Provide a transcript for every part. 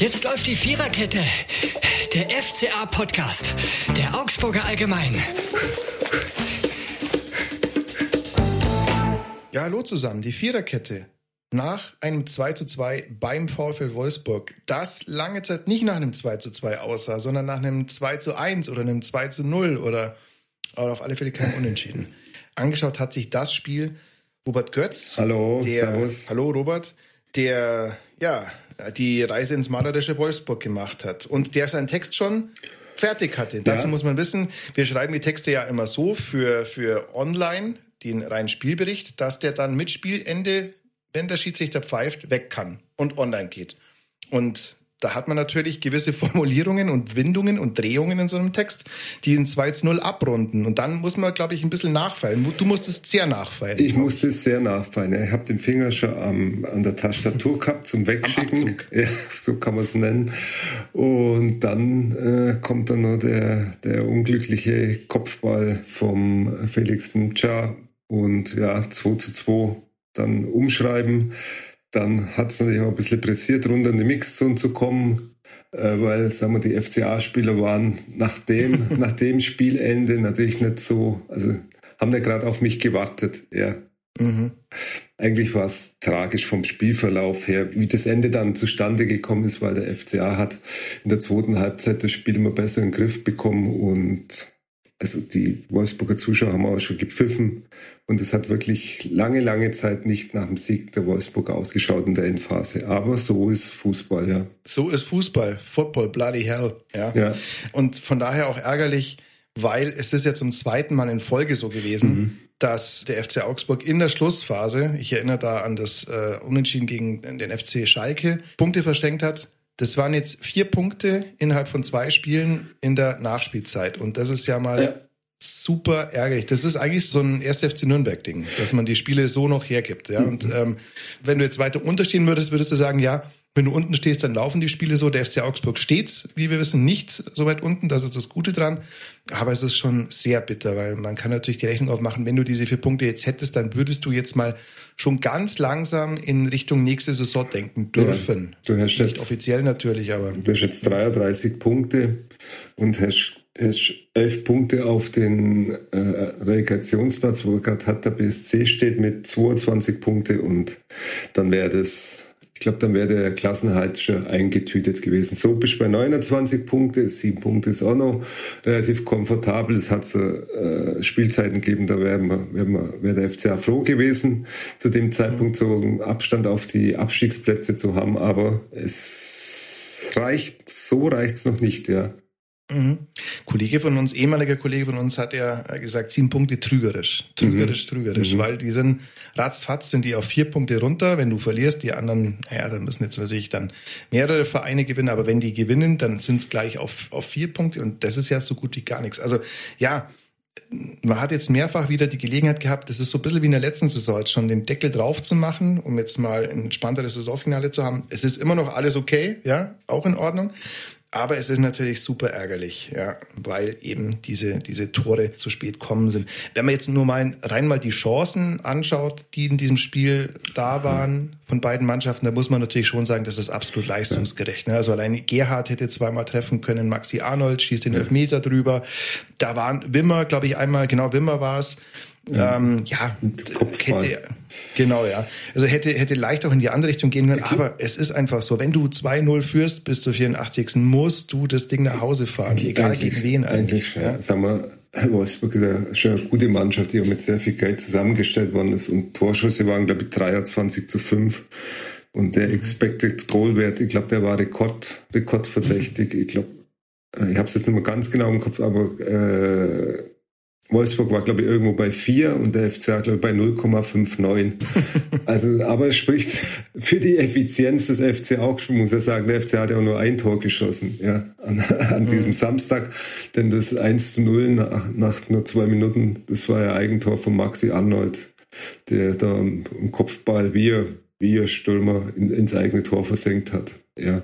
Jetzt läuft die Viererkette. Der FCA-Podcast. Der Augsburger Allgemein. Ja, hallo zusammen. Die Viererkette. Nach einem 2 zu 2 beim VfL Wolfsburg, das lange Zeit nicht nach einem 2 zu 2 aussah, sondern nach einem 2 zu 1 oder einem 2 zu 0 oder, oder auf alle Fälle kein Unentschieden. Angeschaut hat sich das Spiel Robert Götz. Hallo, der, servus. Hallo Robert, der ja die Reise ins malerische Wolfsburg gemacht hat und der seinen Text schon fertig hatte. Ja. Dazu muss man wissen, wir schreiben die Texte ja immer so für, für online, den reinen Spielbericht, dass der dann mit Spielende wenn der Schiedsrichter pfeift, weg kann und online geht. Und da hat man natürlich gewisse Formulierungen und Windungen und Drehungen in so einem Text, die in 2 zu 0 abrunden. Und dann muss man, glaube ich, ein bisschen nachfeilen. Du musstest sehr nachfeilen. Ich musste es sehr nachfeilen. Ich habe den Finger schon am, an der Tastatur gehabt zum Wegschicken. Ja, so kann man es nennen. Und dann äh, kommt dann noch der, der unglückliche Kopfball vom Felix Ncha. Und ja, 2 zu 2 dann umschreiben. Dann hat es natürlich auch ein bisschen pressiert, runter in die Mixzone zu kommen, äh, weil, sagen wir, die FCA-Spieler waren nach dem, nach dem Spielende natürlich nicht so, also haben ja gerade auf mich gewartet, ja. Mhm. Eigentlich war es tragisch vom Spielverlauf her, wie das Ende dann zustande gekommen ist, weil der FCA hat in der zweiten Halbzeit das Spiel immer besser in den Griff bekommen und also die Wolfsburger Zuschauer haben auch schon gepfiffen und es hat wirklich lange, lange Zeit nicht nach dem Sieg der Wolfsburger ausgeschaut in der Endphase. Aber so ist Fußball, ja. So ist Fußball. Football, bloody hell. Ja. ja. Und von daher auch ärgerlich, weil es ist ja zum zweiten Mal in Folge so gewesen, mhm. dass der FC Augsburg in der Schlussphase, ich erinnere da an das äh, Unentschieden gegen den FC Schalke, Punkte verschenkt hat das waren jetzt vier Punkte innerhalb von zwei Spielen in der Nachspielzeit. Und das ist ja mal ja. super ärgerlich. Das ist eigentlich so ein 1. FC Nürnberg-Ding, dass man die Spiele so noch hergibt. Ja? Mhm. Und ähm, wenn du jetzt weiter unterstehen würdest, würdest du sagen, ja, wenn du unten stehst, dann laufen die Spiele so. Der FC Augsburg steht, wie wir wissen, nicht so weit unten. Das ist das Gute dran. Aber es ist schon sehr bitter, weil man kann natürlich die Rechnung aufmachen, wenn du diese vier Punkte jetzt hättest, dann würdest du jetzt mal schon ganz langsam in Richtung nächste Saison denken dürfen. Ja, du hast nicht jetzt, offiziell natürlich, aber. Du hast jetzt 33 Punkte und hast, hast 11 Punkte auf den äh, Relegationsplatz, wo gerade hat der BSC steht mit 22 Punkte und dann wäre das ich glaube, dann wäre der Klassenhalt schon eingetütet gewesen. So bist du bei 29 Punkte, sieben Punkte ist auch noch relativ komfortabel. Es hat äh, Spielzeiten gegeben, da wäre wär, wär der FCA froh gewesen, zu dem Zeitpunkt so einen Abstand auf die Abstiegsplätze zu haben. Aber es reicht, so reicht's noch nicht, ja. Mhm. Kollege von uns, ehemaliger Kollege von uns, hat ja gesagt, sieben Punkte trügerisch. Trügerisch, mhm. trügerisch, mhm. weil die sind ratzfatz sind die auf vier Punkte runter. Wenn du verlierst, die anderen, naja, dann müssen jetzt natürlich dann mehrere Vereine gewinnen, aber wenn die gewinnen, dann sind es gleich auf, auf vier Punkte und das ist ja so gut wie gar nichts. Also ja, man hat jetzt mehrfach wieder die Gelegenheit gehabt, das ist so ein bisschen wie in der letzten Saison, jetzt schon den Deckel drauf zu machen, um jetzt mal ein entspannteres Saisonfinale zu haben. Es ist immer noch alles okay, ja, auch in Ordnung. Aber es ist natürlich super ärgerlich, ja, weil eben diese, diese Tore zu spät kommen sind. Wenn man jetzt nur mal rein mal die Chancen anschaut, die in diesem Spiel da waren von beiden Mannschaften, da muss man natürlich schon sagen, das ist absolut leistungsgerecht. Ne? Also allein Gerhard hätte zweimal treffen können, Maxi Arnold schießt den Elfmeter drüber. Da waren Wimmer, glaube ich, einmal, genau Wimmer war es, ähm, ja, hätte, genau, ja. Also hätte, hätte leicht auch in die andere Richtung gehen können, aber es ist einfach so, wenn du 2-0 führst bis zur 84. musst du das Ding nach Hause fahren, egal gegen wen eigentlich. eigentlich ja. Sagen wir, Wolfsburg ist ja schon eine gute Mannschaft, die auch mit sehr viel Geld zusammengestellt worden ist und Torschüsse waren, glaube ich, 23 zu 5. Und der mhm. Expected Goal Wert, ich glaube, der war Rekord, rekordverdächtig. Ich glaube, äh, ich habe es jetzt nicht mehr ganz genau im Kopf, aber äh, Wolfsburg war, glaube ich, irgendwo bei 4 und der FCA, glaube ich, bei 0,59. also, aber es spricht für die Effizienz des FC auch. Ich muss ja sagen, der FCA hat ja auch nur ein Tor geschossen, ja, an, an diesem mhm. Samstag. Denn das 1 zu 0 nach, nach nur zwei Minuten, das war ja Eigentor von Maxi Arnold, der da im Kopfball wie er, wie er Stürmer in, ins eigene Tor versenkt hat, ja.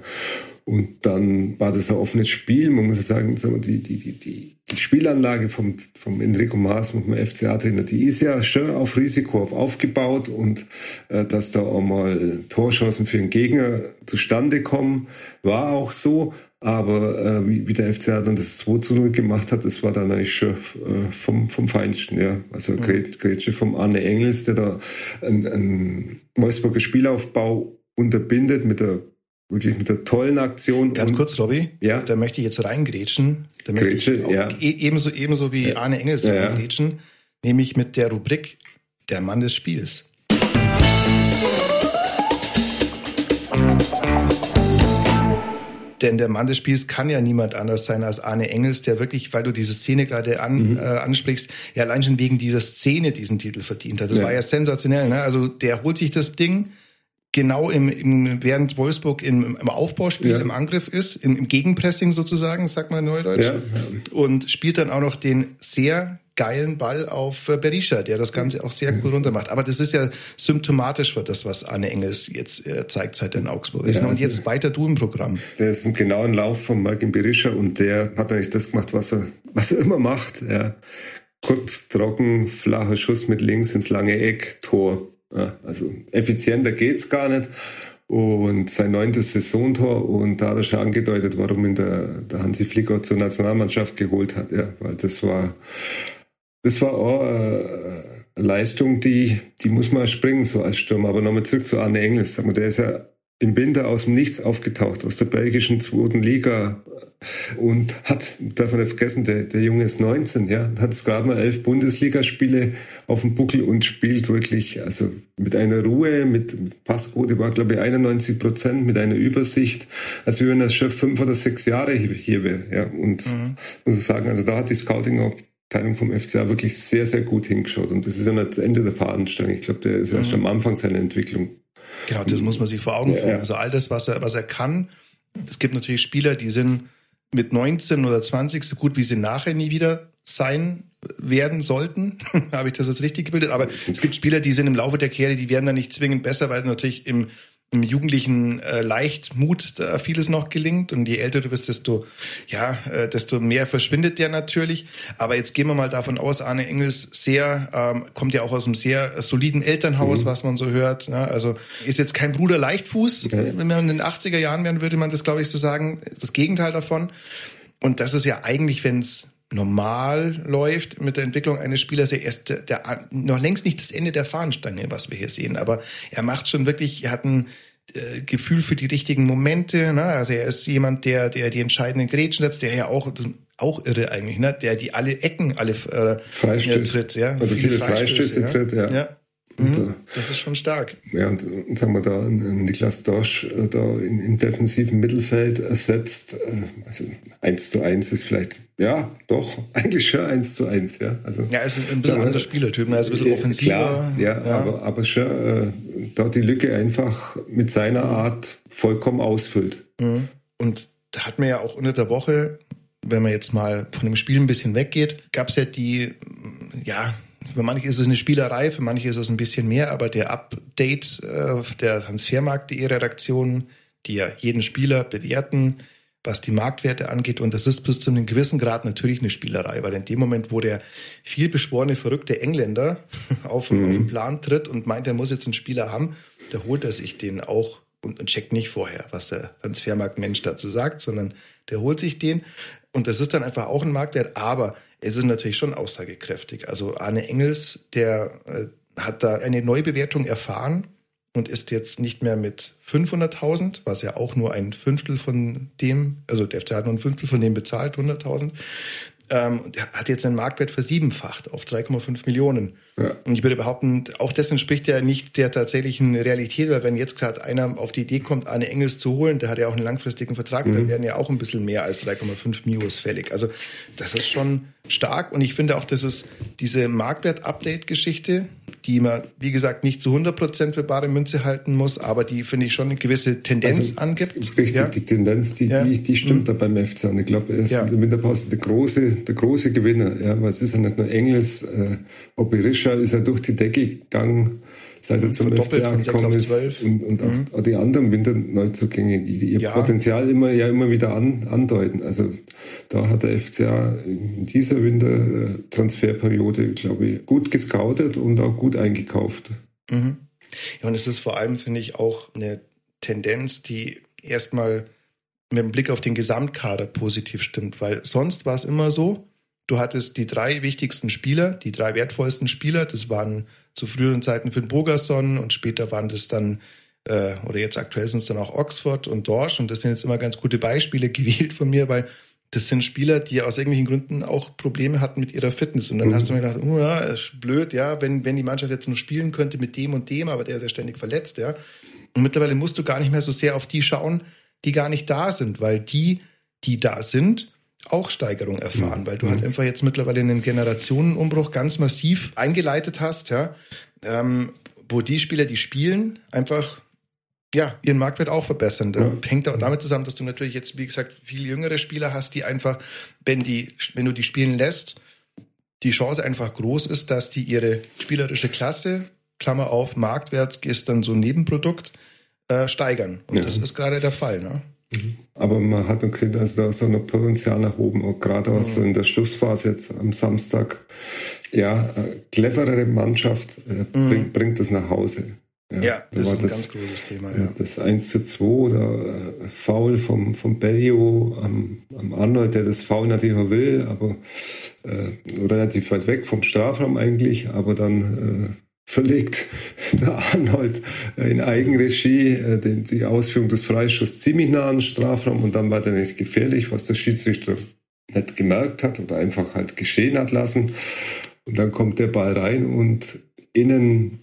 Und dann war das ein offenes Spiel. Man muss sagen, die, die, die, die, die Spielanlage vom, vom Enrico Maas, vom FCA-Trainer, die ist ja schon auf Risiko auf aufgebaut und äh, dass da auch mal Torchancen für den Gegner zustande kommen, war auch so. Aber äh, wie, wie der FCA dann das 2 zu 0 gemacht hat, das war dann eigentlich schon äh, vom, vom Feinsten, ja. Also mhm. Grätsche vom Arne Engels, der da einen, einen Wolfsburger Spielaufbau unterbindet mit der wirklich mit der tollen Aktion. Ganz kurz, Robby, ja? da möchte ich jetzt reingrätschen. Da möchte Grätsche, ich ja. E ebenso, ebenso wie ja. Arne Engels ja, reingrätschen, nämlich mit der Rubrik Der Mann des Spiels. Denn der Mann des Spiels kann ja niemand anders sein als Arne Engels, der wirklich, weil du diese Szene gerade an, mhm. äh, ansprichst, ja allein schon wegen dieser Szene diesen Titel verdient hat. Das war ja sensationell. Ne? Also der holt sich das Ding genau im, im während Wolfsburg im, im Aufbauspiel, ja. im Angriff ist, im, im Gegenpressing sozusagen, sagt man neudeutsch, ja. und spielt dann auch noch den sehr geilen Ball auf äh, Berisha, der das Ganze auch sehr cool runtermacht. Aber das ist ja symptomatisch für das, was Arne Engels jetzt äh, zeigt seit in Augsburg. Ja, und also jetzt weiter du im Programm. Der ist im genauen Lauf von Martin Berisha und der hat eigentlich das gemacht, was er, was er immer macht. Ja. Kurz, trocken, flacher Schuss mit links ins lange Eck, Tor. Ja, also effizienter geht's gar nicht. Und sein neuntes Saisontor und da hat schon angedeutet, warum ihn der, der Hansi Flicker zur Nationalmannschaft geholt hat, ja, weil das war das war auch äh, eine Leistung, die, die muss man springen, so als Stürmer. Aber nochmal zurück zu Arne Engels. Der ist ja im Winter aus dem Nichts aufgetaucht, aus der belgischen zweiten Liga und hat, darf man nicht vergessen, der, der Junge ist 19, ja, hat gerade mal elf Bundesligaspiele auf dem Buckel und spielt wirklich, also mit einer Ruhe, mit Passquote war glaube ich 91 Prozent, mit einer Übersicht, als wenn er schon fünf oder sechs Jahre hier wäre, ja, und mhm. muss ich sagen, also da hat die Scouting auch Teilung vom FCA wirklich sehr, sehr gut hingeschaut. Und das ist ja nicht das Ende der Fahnenstange. Ich glaube, der ist mhm. erst am Anfang seiner Entwicklung. Genau, das muss man sich vor Augen führen. Ja, Also all das, was er, was er kann. Es gibt natürlich Spieler, die sind mit 19 oder 20 so gut, wie sie nachher nie wieder sein werden sollten. Habe ich das jetzt richtig gebildet? Aber es gibt Spieler, die sind im Laufe der Karriere, die werden dann nicht zwingend besser, weil sie natürlich im im jugendlichen äh, Leichtmut da vieles noch gelingt und je älter du bist, desto ja, äh, desto mehr verschwindet der natürlich. Aber jetzt gehen wir mal davon aus, Arne Engels sehr ähm, kommt ja auch aus einem sehr soliden Elternhaus, mhm. was man so hört. Ne? Also ist jetzt kein Bruder Leichtfuß. Okay. Wenn man in den 80er Jahren wären, würde man das, glaube ich, so sagen. Das Gegenteil davon. Und das ist ja eigentlich, wenn es normal läuft mit der Entwicklung eines Spielers ja erst der, der, noch längst nicht das Ende der Fahnenstange, was wir hier sehen. Aber er macht schon wirklich, er hat ein äh, Gefühl für die richtigen Momente. Ne? Also er ist jemand, der, der die entscheidenden Grätschen setzt, der ja auch auch irre eigentlich, ne? Der die alle Ecken alle äh, Freistöße. tritt, ja. Also viele, viele Freistöße, Freistöße tritt, ja. ja. Und, mhm. das ist schon stark. Ja, und, und sagen wir da, Niklas Dorsch äh, da in, im defensiven Mittelfeld ersetzt, äh, also eins zu eins ist vielleicht, ja, doch, eigentlich schon eins zu eins, ja. Also, ja, ist ein bisschen anderer Spielertyp, er ist ein bisschen offensiver. Klar, ja, ja. aber, aber schon äh, da die Lücke einfach mit seiner Art vollkommen ausfüllt. Mhm. Und da hat man ja auch unter der Woche, wenn man jetzt mal von dem Spiel ein bisschen weggeht, gab es ja die, ja, für manche ist es eine Spielerei, für manche ist es ein bisschen mehr, aber der Update äh, der Transfermarkt.de Redaktion, die ja jeden Spieler bewerten, was die Marktwerte angeht. Und das ist bis zu einem gewissen Grad natürlich eine Spielerei, weil in dem Moment, wo der viel beschworene, verrückte Engländer auf, mhm. auf den Plan tritt und meint, er muss jetzt einen Spieler haben, da holt er sich den auch und, und checkt nicht vorher, was der Transfermarktmensch dazu sagt, sondern der holt sich den. Und das ist dann einfach auch ein Marktwert, aber es ist natürlich schon aussagekräftig. Also Arne Engels, der äh, hat da eine Neubewertung erfahren und ist jetzt nicht mehr mit 500.000, was ja auch nur ein Fünftel von dem, also der FC hat nur ein Fünftel von dem bezahlt, 100.000, ähm, der hat jetzt seinen Marktwert versiebenfacht auf 3,5 Millionen. Ja. Und ich würde behaupten, auch das entspricht ja nicht der tatsächlichen Realität, weil wenn jetzt gerade einer auf die Idee kommt, Arne Engels zu holen, der hat ja auch einen langfristigen Vertrag, mhm. dann werden ja auch ein bisschen mehr als 3,5 Mios fällig. Also das ist schon stark und ich finde auch, dass es diese Marktwert-Update-Geschichte, die man, wie gesagt, nicht zu 100 Prozent für bare Münze halten muss, aber die, finde ich, schon eine gewisse Tendenz also, angibt. Richtig, ja? die Tendenz, die, ja. die, die stimmt mhm. da beim FC. Und ich glaube, er ist ja. in der Winterpause der große, der große Gewinner. Ja, weil es ist ja nicht nur Engels, äh, Oberisha ist ja durch die Decke gegangen seit er zum FCA gekommen ist und, und mhm. auch die anderen Winterneuzugänge, die, die ihr ja. Potenzial immer ja immer wieder an, andeuten. Also da hat der FCA in dieser Wintertransferperiode, glaube ich, gut gescoutet und auch gut eingekauft. Mhm. Ja, und es ist vor allem, finde ich, auch eine Tendenz, die erstmal mit dem Blick auf den Gesamtkader positiv stimmt, weil sonst war es immer so, du hattest die drei wichtigsten Spieler, die drei wertvollsten Spieler, das waren zu früheren Zeiten Finn Bogerson und später waren das dann, äh, oder jetzt aktuell sind es dann auch Oxford und Dorsch und das sind jetzt immer ganz gute Beispiele gewählt von mir, weil das sind Spieler, die aus irgendwelchen Gründen auch Probleme hatten mit ihrer Fitness. Und dann mhm. hast du mir gedacht, oh ja, ist blöd, ja, wenn, wenn die Mannschaft jetzt nur spielen könnte mit dem und dem, aber der ist ja ständig verletzt, ja. Und mittlerweile musst du gar nicht mehr so sehr auf die schauen, die gar nicht da sind, weil die, die da sind, auch Steigerung erfahren, mhm. weil du halt mhm. einfach jetzt mittlerweile einen Generationenumbruch ganz massiv eingeleitet hast, ja, ähm, wo die Spieler, die spielen, einfach ja, ihren Marktwert auch verbessern. Das ja. hängt auch damit zusammen, dass du natürlich jetzt, wie gesagt, viel jüngere Spieler hast, die einfach, wenn die, wenn du die spielen lässt, die Chance einfach groß ist, dass die ihre spielerische Klasse, Klammer auf, Marktwert ist dann so ein Nebenprodukt, äh, steigern. Und ja. das ist gerade der Fall. Ne? Mhm. Aber man hat gesehen, dass da so ein Potenzial nach oben, und gerade auch so in der Schlussphase jetzt am Samstag, ja, cleverere Mannschaft äh, mhm. bringt, bringt das nach Hause. Ja, ja das ist ein das, ganz großes Thema. Ja. Das 1 zu 2 oder äh, Foul vom, vom Bellio am, am Arnold, der das Foul natürlich auch will, aber äh, relativ weit weg vom Strafraum eigentlich, aber dann äh, verlegt der Arnold in Eigenregie äh, die, die Ausführung des Freischusses ziemlich nah an den Strafraum und dann war der nicht gefährlich, was der Schiedsrichter nicht gemerkt hat oder einfach halt geschehen hat lassen. Und dann kommt der Ball rein und innen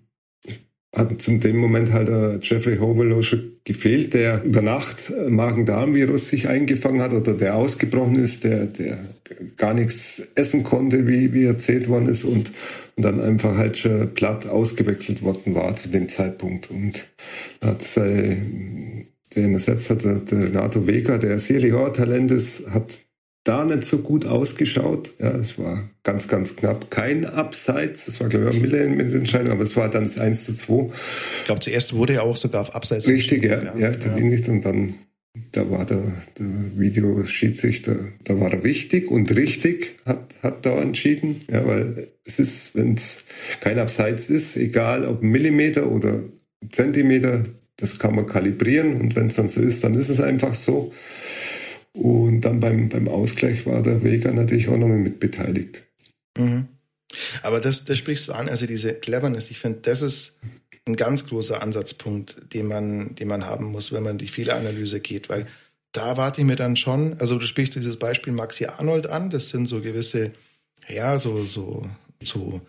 hat zum dem Moment halt der Jeffrey Hobelow schon gefehlt, der über Nacht Magen-Darm-Virus sich eingefangen hat oder der ausgebrochen ist, der, der gar nichts essen konnte, wie, wie erzählt worden ist und, und dann einfach halt schon platt ausgewechselt worden war zu dem Zeitpunkt. Und hat äh, den ersetzt hat der, der Renato Vega, der sicherlich auch Talent ist, hat da nicht so gut ausgeschaut. Ja, es war ganz, ganz knapp. Kein Abseits. Das war, glaube ich, auch Mille mit Entscheidung, aber es war dann das 1 zu 2. Ich glaube, zuerst wurde er auch sogar auf Abseits. Richtig, ja, ja, ja, ja. nicht. Und dann, da war der, der Videoschiedsrichter, da war er wichtig und richtig, hat, hat da entschieden. Ja, weil es ist, wenn es kein Abseits ist, egal ob Millimeter oder Zentimeter, das kann man kalibrieren und wenn es dann so ist, dann ist es einfach so. Und dann beim, beim Ausgleich war der Vega natürlich auch nochmal mit beteiligt. Mhm. Aber das, das sprichst du an, also diese Cleverness, ich finde, das ist ein ganz großer Ansatzpunkt, den man, den man haben muss, wenn man die Fehleranalyse geht, weil da warte ich mir dann schon, also du sprichst dieses Beispiel Maxi Arnold an, das sind so gewisse, ja, so, so, so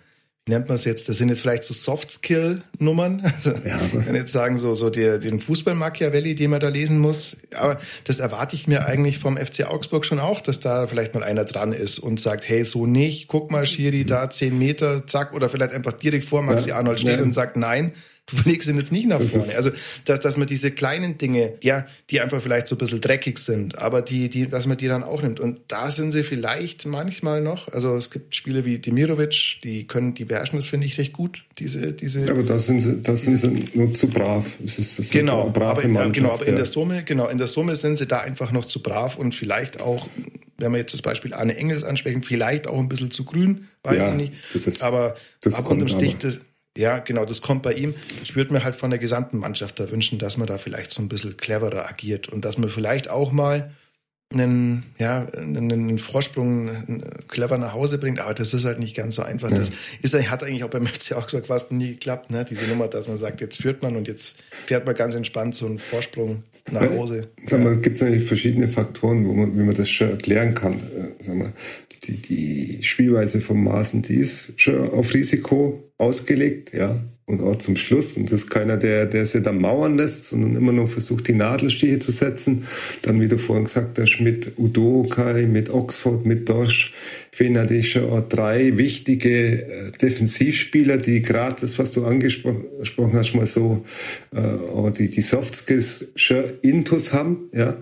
nennt man es jetzt, das sind jetzt vielleicht so Soft-Skill-Nummern. Also, ja. kann jetzt sagen, so, so der, den Fußball-Machiavelli, den man da lesen muss. Aber das erwarte ich mir eigentlich vom FC Augsburg schon auch, dass da vielleicht mal einer dran ist und sagt, hey, so nicht, guck mal, Schiri, da zehn Meter, zack, oder vielleicht einfach direkt vor Maxi ja. Arnold steht ja. und sagt, nein, du legst ihn jetzt nicht nach vorne. Also, dass, dass man diese kleinen Dinge, ja, die einfach vielleicht so ein bisschen dreckig sind, aber die, die, dass man die dann auch nimmt. Und da sind sie vielleicht manchmal noch, also es gibt Spiele wie Demirovic, die können, die beherrschen das, finde ich, recht gut, diese, diese. Ja, aber da sind sie, da sind sie nur zu brav. Das ist, das genau, aber, in, genau, aber in der Summe, genau, in der Summe sind sie da einfach noch zu brav und vielleicht auch, wenn wir jetzt das Beispiel Arne Engels ansprechen, vielleicht auch ein bisschen zu grün, weiß ja, ich nicht. Das ist, aber, das aber unterm Strich, das, ja, genau, das kommt bei ihm. Ich würde mir halt von der gesamten Mannschaft da wünschen, dass man da vielleicht so ein bisschen cleverer agiert und dass man vielleicht auch mal einen, ja, einen, Vorsprung clever nach Hause bringt, aber das ist halt nicht ganz so einfach. Ja. Das ist, hat eigentlich auch beim FC auch gesagt, fast nie geklappt, ne? Diese Nummer, dass man sagt, jetzt führt man und jetzt fährt man ganz entspannt so einen Vorsprung nach Hause. Sag mal, gibt es eigentlich verschiedene Faktoren, wo man, wie man das schon erklären kann. Äh, sag mal, die, die Spielweise von Maaßen, die ist schon auf Risiko ausgelegt, ja. Und auch zum Schluss. Und das ist keiner, der, der sich dann mauern lässt, sondern immer noch versucht, die Nadelstiche zu setzen. Dann, wie du vorhin gesagt hast, mit Udokai, mit Oxford, mit Dorsch fehlen natürlich schon auch drei wichtige äh, Defensivspieler, die gerade das, was du angesprochen hast, mal so, äh, die, die Soft Skills schon intus haben, ja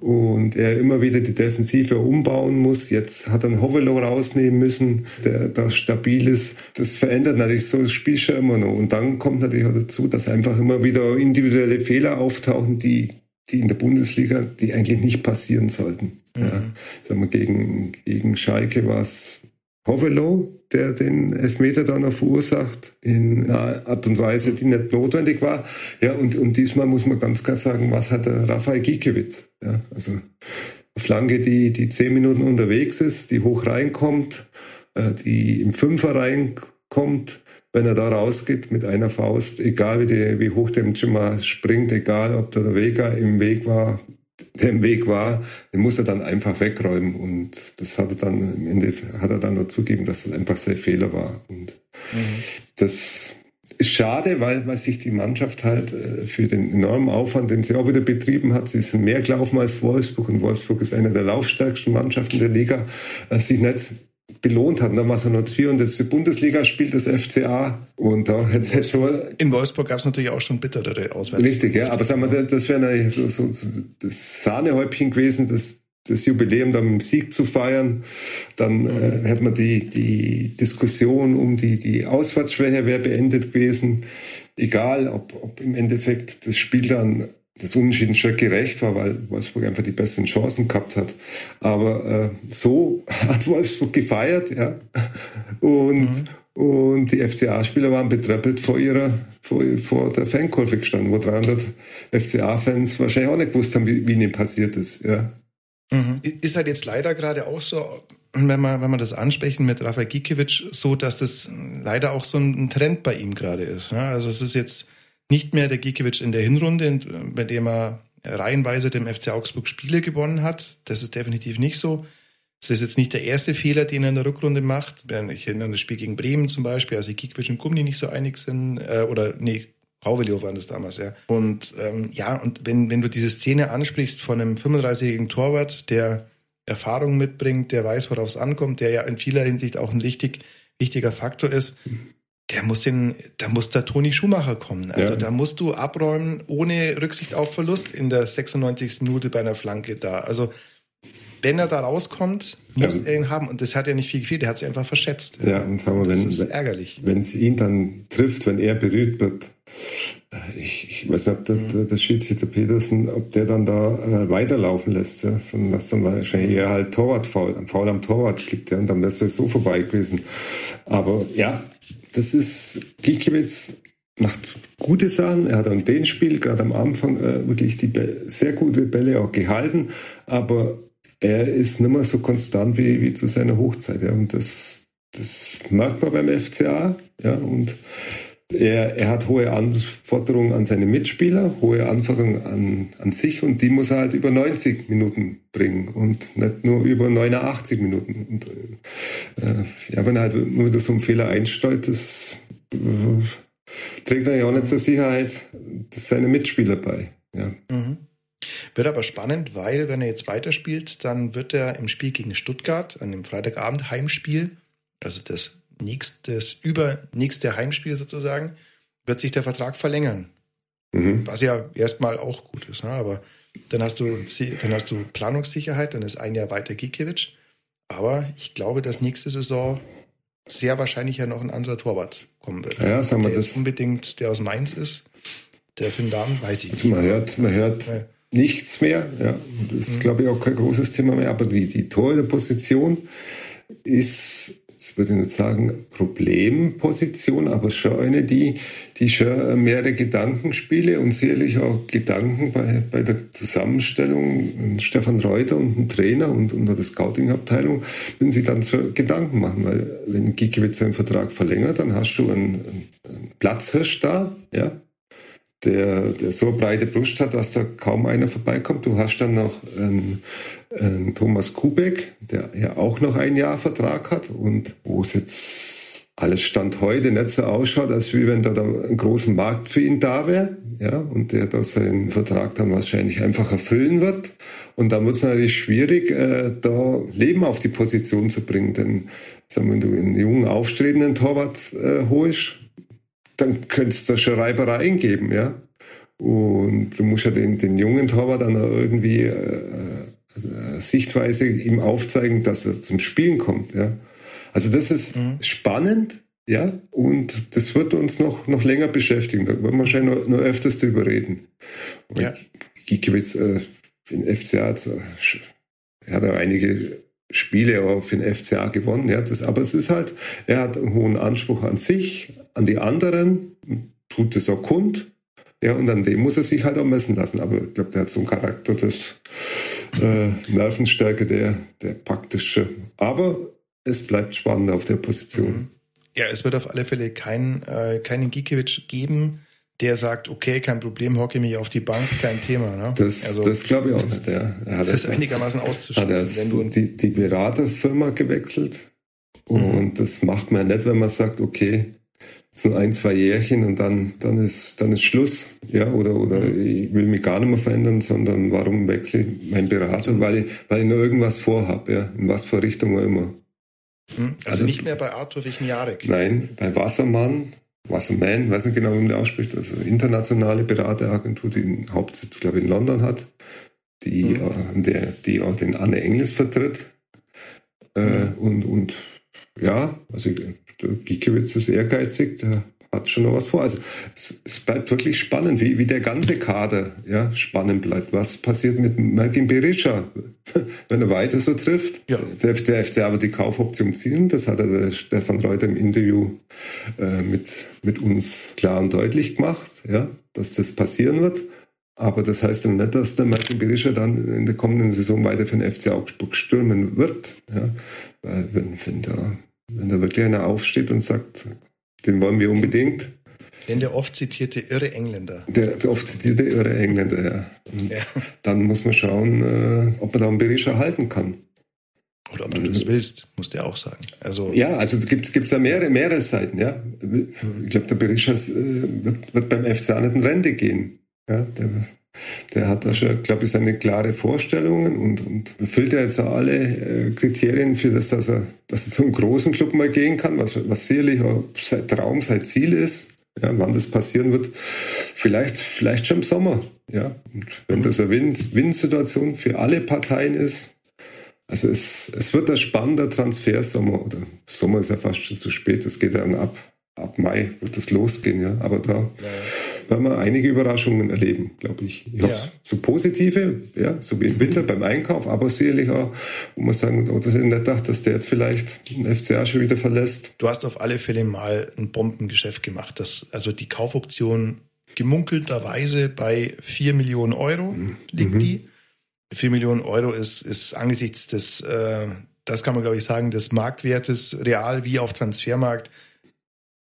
und er immer wieder die Defensive umbauen muss. Jetzt hat er einen Hovelo rausnehmen müssen, der da stabil ist. Das verändert natürlich so das Spiel schon immer noch. Und dann kommt natürlich auch dazu, dass einfach immer wieder individuelle Fehler auftauchen, die die in der Bundesliga, die eigentlich nicht passieren sollten. Mhm. Ja, sagen wir, gegen, gegen Schalke war es Hovelo, der den Elfmeter dann noch verursacht, in einer Art und Weise, die nicht notwendig war. Ja, und, und diesmal muss man ganz klar sagen, was hat der Rafael Giekewitz? Ja, also Flanke, die, die zehn Minuten unterwegs ist, die hoch reinkommt, äh, die im Fünfer reinkommt, wenn er da rausgeht mit einer Faust, egal wie, die, wie hoch der im springt, egal ob der Vega im Weg war, der im Weg war, den muss er dann einfach wegräumen. Und das hat er dann im Ende hat er dann nur zugeben, dass das einfach sein Fehler war. Und mhm. das ist schade, weil, weil sich die Mannschaft halt äh, für den enormen Aufwand, den sie auch wieder betrieben hat, sie sind mehr gelaufen als Wolfsburg und Wolfsburg ist eine der laufstärksten Mannschaften der Liga, äh, sich nicht belohnt hat. Dann war es noch vier und das Bundesliga spielt das FCA und da hätte hätte so in Wolfsburg gab es natürlich auch schon bittere Auswärts. Richtig, ja, aber sagen wir, das wäre so, so, so das Sahnehäubchen gewesen, das das Jubiläum dann mit dem Sieg zu feiern, dann äh, hätte man die die Diskussion um die die Ausfahrtsschwäche wäre beendet gewesen, egal ob, ob im Endeffekt das Spiel dann das Unentschieden schon gerecht war, weil Wolfsburg einfach die besseren Chancen gehabt hat. Aber äh, so hat Wolfsburg gefeiert, ja. Und, mhm. und die FCA-Spieler waren betröppelt vor ihrer, vor, vor der Fankurve gestanden, wo 300 FCA-Fans wahrscheinlich auch nicht gewusst haben, wie, wie ihnen passiert ist, ja. Mhm. Ist halt jetzt leider gerade auch so, wenn man, wenn man das ansprechen mit Rafael Gikiewicz, so, dass das leider auch so ein Trend bei ihm gerade ist. Ja? Also es ist jetzt, nicht mehr der Gikiewicz in der Hinrunde, bei dem er reihenweise dem FC Augsburg Spiele gewonnen hat. Das ist definitiv nicht so. Das ist jetzt nicht der erste Fehler, den er in der Rückrunde macht. Ich erinnere an das Spiel gegen Bremen zum Beispiel, als Gikiewicz und Gummi nicht so einig sind, äh, oder nee, Rauvelio waren das damals, ja. Und ähm, ja, und wenn, wenn du diese Szene ansprichst von einem 35-jährigen Torwart, der Erfahrung mitbringt, der weiß, worauf es ankommt, der ja in vieler Hinsicht auch ein richtig wichtiger Faktor ist, der muss den, da muss der Toni Schumacher kommen. Also ja. da musst du abräumen ohne Rücksicht auf Verlust in der 96. Minute bei einer Flanke da. Also wenn er da rauskommt, muss ja. er ihn haben. Und das hat ja nicht viel gefehlt, der hat sich einfach verschätzt. Ja, und sagen wir, wenn, das ist ärgerlich. Wenn es ihn dann trifft, wenn er berührt wird, äh, ich, ich weiß nicht, ob der, mhm. der Schiedsrichter Petersen, ob der dann da äh, weiterlaufen lässt, ja, sondern dass dann wahrscheinlich eher halt Torwart faul, faul am Torwart gibt, ja, und dann wäre es so vorbei gewesen. Aber ja, das ist Gikiewicz macht gute Sachen. Er hat an dem Spiel gerade am Anfang äh, wirklich die sehr gute Bälle auch gehalten, aber er ist nicht mehr so konstant wie, wie zu seiner Hochzeit. Ja. Und das, das merkt man beim FCA. Ja. Und er, er hat hohe Anforderungen an seine Mitspieler, hohe Anforderungen an, an sich und die muss er halt über 90 Minuten bringen und nicht nur über 89 Minuten. Und, äh, ja, wenn er halt immer wieder so einen Fehler einsteuert, das äh, trägt er ja auch nicht zur Sicherheit seine Mitspieler bei. Ja. Mhm. Wird aber spannend, weil wenn er jetzt weiterspielt, dann wird er im Spiel gegen Stuttgart, an dem Freitagabend Heimspiel, also das nächstes, übernächste Heimspiel sozusagen, wird sich der Vertrag verlängern. Mhm. Was ja erstmal auch gut ist. Ne? Aber dann hast du, dann hast du Planungssicherheit, dann ist ein Jahr weiter Gikiewicz. Aber ich glaube, dass nächste Saison sehr wahrscheinlich ja noch ein anderer Torwart kommen wird. Ja, sagen wir der das. unbedingt, der aus Mainz ist. Der Finn Dahm, weiß ich also nicht. Man hört, man hört ja. nichts mehr. Ja, das ist, mhm. glaube ich, auch kein großes Thema mehr. Aber die, die Torhüterposition ist jetzt würde ich nicht sagen Problemposition, aber schon eine, die, die schon mehrere Gedankenspiele und sicherlich auch Gedanken bei, bei der Zusammenstellung Stefan Reuter und ein Trainer und, und der Scouting-Abteilung, wenn sie dann so Gedanken machen, weil wenn Gikiewicz seinen Vertrag verlängert, dann hast du einen, einen Platzhirsch da, ja, der, der so breite Brust hat, dass da kaum einer vorbeikommt. Du hast dann noch einen, einen Thomas Kubek, der ja auch noch ein Jahr Vertrag hat und wo es jetzt alles Stand heute nicht so ausschaut, als wie wenn da, da ein großer Markt für ihn da wäre, ja, und der da seinen Vertrag dann wahrscheinlich einfach erfüllen wird. Und dann wird es natürlich schwierig, äh, da Leben auf die Position zu bringen, denn sagen wir, wenn du einen jungen, aufstrebenden Torwart äh, holst, dann könntest du schon Reibereien geben, ja. Und du musst ja den, den jungen Torwart dann irgendwie äh, äh, Sichtweise ihm aufzeigen, dass er zum Spielen kommt. Ja. Also das ist mhm. spannend, ja, und das wird uns noch, noch länger beschäftigen. Da werden wir wahrscheinlich noch, noch öfters drüber reden. Und ja. Giekewitz äh, für den FCA hat, er hat auch einige Spiele auch für den FCA gewonnen. Ja, das, aber es ist halt, er hat einen hohen Anspruch an sich, an die anderen, tut es auch kund. Ja, und an dem muss er sich halt auch messen lassen. Aber ich glaube, der hat so einen Charakter, das äh, Nervenstärke, der, der praktische. Aber es bleibt spannend auf der Position. Mhm. Ja, es wird auf alle Fälle kein, äh, keinen Gikiewicz geben, der sagt, okay, kein Problem, hocke mich auf die Bank, kein Thema. Ne? Das, also, das glaube ich auch nicht. Ja. Er hat das ist einigermaßen auszuschließen. Hat wenn du die, die Beraterfirma gewechselt und mhm. das macht man nicht, wenn man sagt, okay, so ein, zwei Jährchen und dann, dann ist, dann ist Schluss, ja, oder, oder mhm. ich will mich gar nicht mehr verändern, sondern warum wechsle ich meinen Berater? Weil ich, weil ich nur irgendwas vorhab, ja, in was für Richtung auch immer. Mhm. Also, also, nicht mehr bei Arthur Wichniarek? Nein, bei Wassermann, Wasserman, weiß nicht genau, wie man der ausspricht, also internationale Berateragentur, die den Hauptsitz, glaube ich, in London hat, die, mhm. äh, der, die auch den Anne Engels vertritt. Äh, mhm. und, und ja, also der Giekewitz ist ehrgeizig, der hat schon noch was vor. Also es, es, bleibt wirklich spannend, wie, wie der ganze Kader ja, spannend bleibt. Was passiert mit Malcolm Berisha, wenn er weiter so trifft? Ja. Der, der FC aber die Kaufoption ziehen, das hat er der Stefan Reuter im Interview äh, mit, mit uns klar und deutlich gemacht, ja, dass das passieren wird. Aber das heißt dann nicht, dass der Malcolm Berisha dann in der kommenden Saison weiter für den FC Augsburg stürmen wird. Ja, weil wenn, wenn da wenn da wirklich einer aufsteht und sagt, den wollen wir unbedingt. Denn der oft zitierte irre Engländer. Der, der oft zitierte irre Engländer, ja. ja. Dann muss man schauen, äh, ob man da einen Berisha halten kann. Oder ob du das willst, musst du ja auch sagen. Also ja, also gibt es da mehrere, mehrere Seiten, ja. Ich glaube, der Berisha äh, wird, wird beim FCA nicht in Rente gehen. Ja, der, der hat da schon, glaube ich, seine klare Vorstellungen und, und erfüllt ja jetzt alle äh, Kriterien für das, dass er, dass er zum großen Club mal gehen kann, was, was sicherlich auch sein Traum, sein Ziel ist. Ja, wann das passieren wird, vielleicht, vielleicht schon im Sommer. Ja, und wenn das eine Win-Situation für alle Parteien ist, also es, es wird ein spannender Transfersommer oder Sommer ist ja fast schon zu spät. Es geht dann ab ab Mai wird es losgehen, ja. Aber da ja. Werden wir einige Überraschungen erleben, glaube ich. Ich hoffe, ja. so positive, ja, so wie im Winter beim Einkauf, aber sicherlich auch, wo man sagen, oh, das ist nicht gedacht, dass der jetzt vielleicht den FCA schon wieder verlässt. Du hast auf alle Fälle mal ein Bombengeschäft gemacht, das, also die Kaufoption gemunkelterweise bei vier Millionen Euro mhm. liegt mhm. die. Vier Millionen Euro ist, ist angesichts des, äh, das kann man glaube ich sagen, des Marktwertes real wie auf Transfermarkt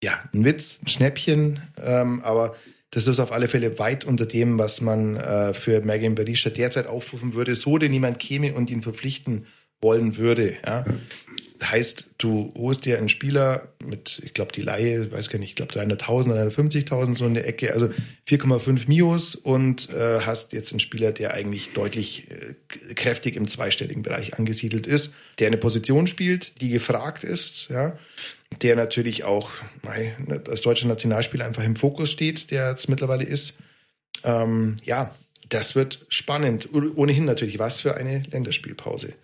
ja, ein Witz, ein Schnäppchen, ähm, aber das ist auf alle Fälle weit unter dem, was man äh, für Megan Berisha derzeit aufrufen würde, so denn niemand käme und ihn verpflichten wollen würde. Ja? Heißt, du holst dir einen Spieler mit, ich glaube, die Laie, weiß gar nicht, ich glaube 300.000, 350.000 so in der Ecke, also 4,5 Mios und äh, hast jetzt einen Spieler, der eigentlich deutlich äh, kräftig im zweistelligen Bereich angesiedelt ist, der eine Position spielt, die gefragt ist, ja, der natürlich auch als deutscher Nationalspieler einfach im Fokus steht, der jetzt mittlerweile ist. Ähm, ja, das wird spannend. Ohnehin natürlich, was für eine Länderspielpause.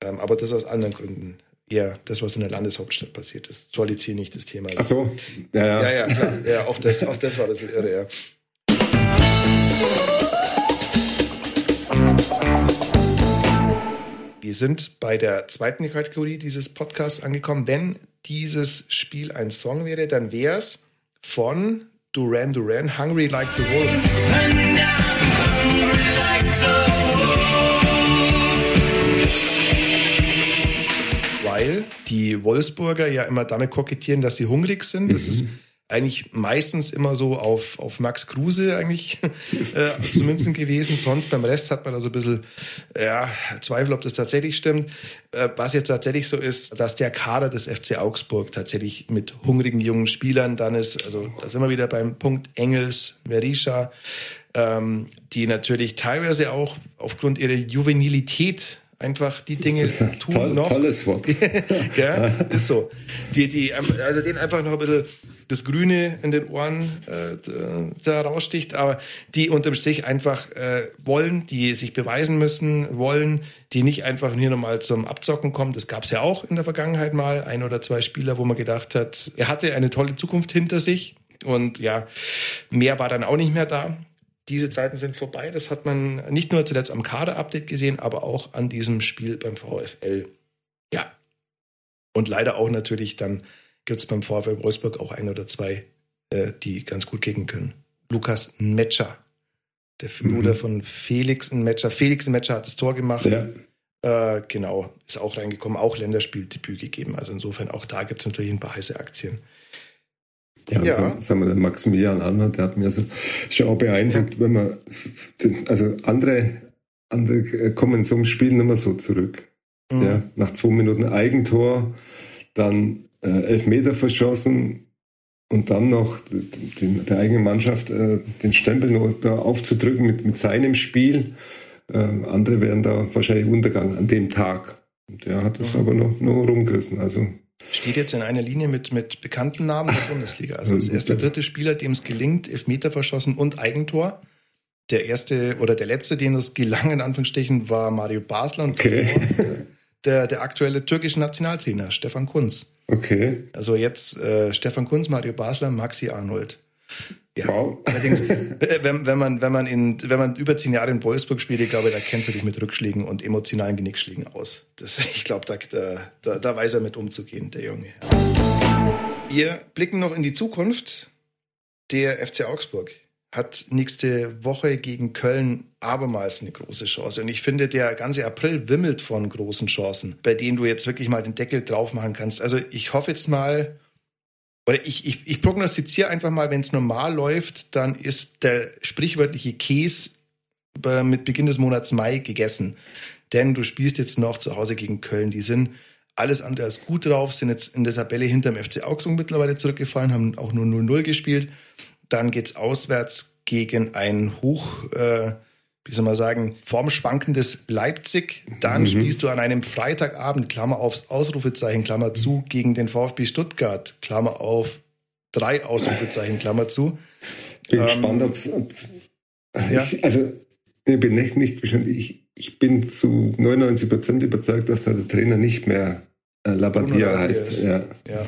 Ähm, aber das aus anderen Gründen. Eher das, was in der Landeshauptstadt passiert ist. Soll jetzt hier nicht das Thema sein. Ach so, ja, ja. Ja, ja, klar. ja auch, das, auch das war das Irre, ja. Wir sind bei der zweiten Kategorie dieses Podcasts angekommen. Wenn dieses Spiel ein Song wäre, dann wäre es von Duran Duran, Hungry Like the Wolf. Die Wolfsburger ja immer damit kokettieren, dass sie hungrig sind. Das mhm. ist eigentlich meistens immer so auf, auf Max Kruse eigentlich äh, zu münzen gewesen. Sonst beim Rest hat man da so ein bisschen ja, Zweifel, ob das tatsächlich stimmt. Äh, was jetzt tatsächlich so ist, dass der Kader des FC Augsburg tatsächlich mit hungrigen jungen Spielern dann ist. Also da sind wir wieder beim Punkt Engels, Merisha, ähm, die natürlich teilweise auch aufgrund ihrer Juvenilität Einfach die Dinge tun toll, noch. Tolles Wort. ja, ist so. Die, die, also den einfach noch ein bisschen das Grüne in den Ohren äh, da raussticht, aber die unterm Strich einfach äh, wollen, die sich beweisen müssen, wollen, die nicht einfach hier nochmal zum Abzocken kommen. Das gab es ja auch in der Vergangenheit mal, ein oder zwei Spieler, wo man gedacht hat, er hatte eine tolle Zukunft hinter sich und ja, mehr war dann auch nicht mehr da. Diese Zeiten sind vorbei. Das hat man nicht nur zuletzt am Kader-Update gesehen, aber auch an diesem Spiel beim VfL. Ja. Und leider auch natürlich dann gibt es beim VfL Wolfsburg auch ein oder zwei, äh, die ganz gut kicken können. Lukas Metscher, der Bruder mhm. von Felix Metscher. Felix Metscher hat das Tor gemacht. Ja. Äh, genau, ist auch reingekommen, auch Länderspieldebüt gegeben. Also insofern auch da gibt es natürlich ein paar heiße Aktien. Ja, ja. sagen wir, der Maximilian Arnold, der hat mir so schon auch beeindruckt, ja. wenn man, also andere, andere kommen zum Spiel nicht mehr so zurück. Mhm. Ja, nach zwei Minuten Eigentor, dann äh, Elfmeter verschossen und dann noch den, der eigenen Mannschaft äh, den Stempel noch da aufzudrücken mit, mit seinem Spiel. Äh, andere wären da wahrscheinlich untergegangen an dem Tag. Und er hat es mhm. aber noch, noch rumgerissen. Also Steht jetzt in einer Linie mit, mit bekannten Namen der Bundesliga. Also er ist der dritte Spieler, dem es gelingt, Elfmeter verschossen und Eigentor. Der erste oder der letzte, dem es gelang, in Anführungsstrichen, war Mario Basler und okay. der, der aktuelle türkische Nationaltrainer, Stefan Kunz. Okay. Also jetzt äh, Stefan Kunz, Mario Basler, Maxi Arnold. Ja. Wow. Allerdings, wenn, wenn man, wenn man in, wenn man über zehn Jahre in Wolfsburg spielt, ich glaube, da kennt er sich mit Rückschlägen und emotionalen Genickschlägen aus. Das, ich glaube, da, da, da weiß er mit umzugehen, der Junge. Wir blicken noch in die Zukunft. Der FC Augsburg hat nächste Woche gegen Köln abermals eine große Chance. Und ich finde, der ganze April wimmelt von großen Chancen, bei denen du jetzt wirklich mal den Deckel drauf machen kannst. Also ich hoffe jetzt mal, oder ich, ich, ich prognostiziere einfach mal, wenn es normal läuft, dann ist der sprichwörtliche Käse mit Beginn des Monats Mai gegessen. Denn du spielst jetzt noch zu Hause gegen Köln. Die sind alles andere als gut drauf, sind jetzt in der Tabelle hinterm FC Augsburg mittlerweile zurückgefallen, haben auch nur 0-0 gespielt. Dann geht's auswärts gegen ein hoch äh, wie soll man sagen, formschwankendes Leipzig. Dann mhm. spielst du an einem Freitagabend, Klammer aufs Ausrufezeichen, Klammer zu, gegen den VfB Stuttgart, Klammer auf, drei Ausrufezeichen, Klammer zu. Bin ähm, gespannt, ob, ob ja. ich, also ich bin nicht, nicht bestimmt, ich, ich bin zu 99 Prozent überzeugt, dass da der Trainer nicht mehr äh, Labadia heißt. Ja. ja.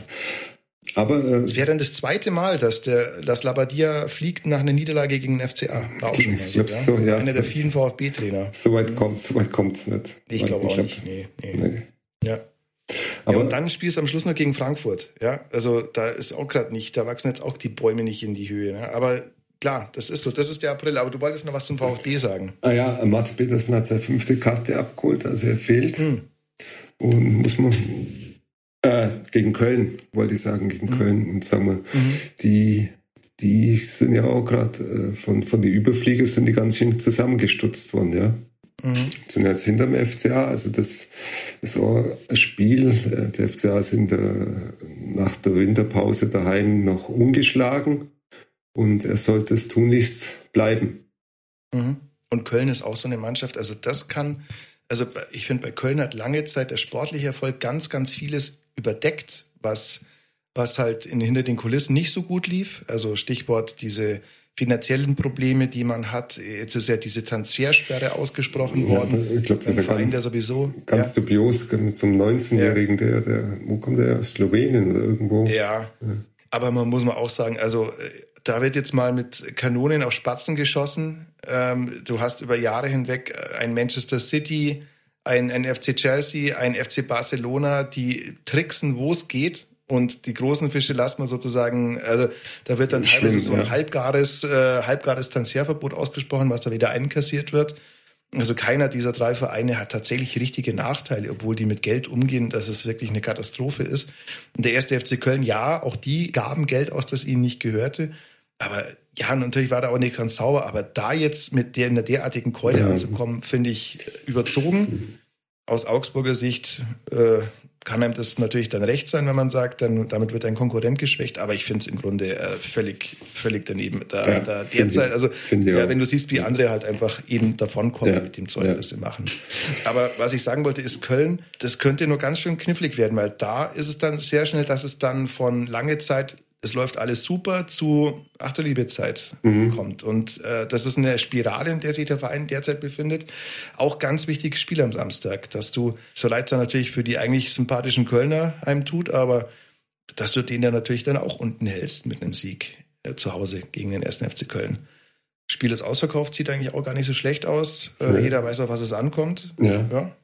Aber äh, es wäre dann das zweite Mal, dass der dass Labadia fliegt nach einer Niederlage gegen den FCA. War auch schon mal so, ja? so ja, Einer der vielen VfB-Trainer. So weit kommt, so weit kommt's nicht. Ich glaube auch glaub, nicht. Nee, nee. nee. Ja. Aber ja, und dann spielst du am Schluss noch gegen Frankfurt. Ja, also da ist auch gerade nicht, da wachsen jetzt auch die Bäume nicht in die Höhe. Ne? Aber klar, das ist so, das ist der April. Aber du wolltest noch was zum VfB sagen. Ah ja, Mats Petersen hat seine fünfte Karte abgeholt, also er fehlt. Hm. Und muss man äh, gegen Köln, wollte ich sagen, gegen mhm. Köln. Und sagen wir, mhm. die, die sind ja auch gerade äh, von, von den Überflieger sind die ganz schön zusammengestutzt worden, ja. Mhm. Sind jetzt hinterm FCA, also das ist auch ein Spiel. Äh, der FCA ist in der, nach der Winterpause daheim noch ungeschlagen und er sollte es tunlichst bleiben. Mhm. Und Köln ist auch so eine Mannschaft, also das kann, also ich finde, bei Köln hat lange Zeit der sportliche Erfolg ganz, ganz vieles überdeckt, was, was halt in, hinter den Kulissen nicht so gut lief. Also Stichwort diese finanziellen Probleme, die man hat. Jetzt ist ja diese Transfersperre ausgesprochen worden. Ja, ich glaube, das ist Verein, der sowieso ganz ja. dubios einem 19-Jährigen, der, der, wo kommt der? Slowenien oder irgendwo? Ja. ja. Aber man muss mal auch sagen, also äh, da wird jetzt mal mit Kanonen auf Spatzen geschossen. Ähm, du hast über Jahre hinweg äh, ein Manchester City, ein, ein FC Chelsea, ein FC Barcelona, die tricksen, wo es geht. Und die großen Fische lassen wir sozusagen, also da wird dann teilweise so ein ja. halbgares, äh, halbgares Transferverbot ausgesprochen, was da wieder einkassiert wird. Also keiner dieser drei Vereine hat tatsächlich richtige Nachteile, obwohl die mit Geld umgehen, dass es wirklich eine Katastrophe ist. Und der erste FC Köln, ja, auch die gaben Geld aus, das ihnen nicht gehörte. Aber ja, natürlich war da auch nicht ganz sauber, aber da jetzt mit der in der derartigen Keule ja. anzukommen, finde ich überzogen. Aus Augsburger Sicht äh, kann einem das natürlich dann recht sein, wenn man sagt, dann damit wird ein Konkurrent geschwächt, aber ich finde es im Grunde äh, völlig, völlig daneben. Da, ja, da derzeit, also ja, wenn du siehst, wie andere halt einfach eben davonkommen ja, mit dem Zeug, ja. das sie machen. Aber was ich sagen wollte, ist Köln, das könnte nur ganz schön knifflig werden, weil da ist es dann sehr schnell, dass es dann von lange Zeit es läuft alles super zu ach du liebe Zeit mhm. kommt. Und äh, das ist eine Spirale, in der sich der Verein derzeit befindet. Auch ganz wichtiges Spiel am Samstag, dass du, so leid es natürlich für die eigentlich sympathischen Kölner einem tut, aber dass du den ja natürlich dann auch unten hältst mit einem Sieg äh, zu Hause gegen den 1. FC Köln. Spiel ist ausverkauft, sieht eigentlich auch gar nicht so schlecht aus. Äh, ja. Jeder weiß, auf was es ankommt. Ja. ja.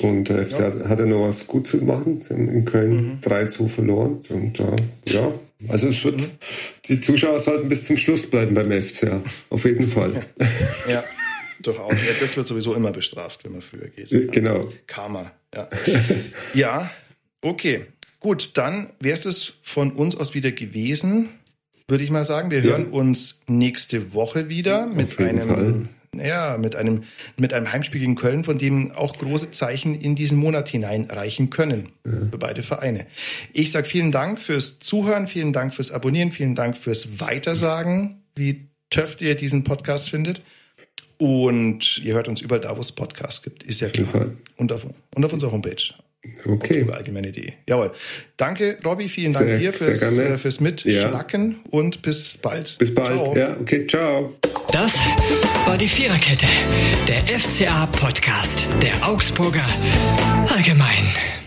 Und äh, ja. hat er noch was gut zu machen. Sie haben in Köln mhm. 3-2 verloren. Und äh, ja, also es wird, mhm. die Zuschauer sollten bis zum Schluss bleiben beim FCA. Auf jeden Fall. Ja, doch auch. Ja, das wird sowieso immer bestraft, wenn man früher geht. Äh, genau. Karma. Ja, ja okay. Gut, dann wäre es von uns aus wieder gewesen, würde ich mal sagen. Wir hören uns nächste Woche wieder mit einem Fall ja, mit einem, mit einem Heimspiel gegen Köln, von dem auch große Zeichen in diesen Monat hineinreichen können. Ja. Für beide Vereine. Ich sage vielen Dank fürs Zuhören, vielen Dank fürs Abonnieren, vielen Dank fürs Weitersagen, wie töft ihr diesen Podcast findet. Und ihr hört uns überall da, wo es Podcasts gibt, ist ja klar. Und auf, und auf unserer Homepage. Okay. Allgemeine.de. Jawohl. Danke, Robby. Vielen Dank sehr, dir fürs, äh, fürs Mitschnacken ja. und bis bald. Bis bald. Ciao. Ja, okay. Ciao. Das war die Viererkette, der FCA Podcast der Augsburger Allgemein.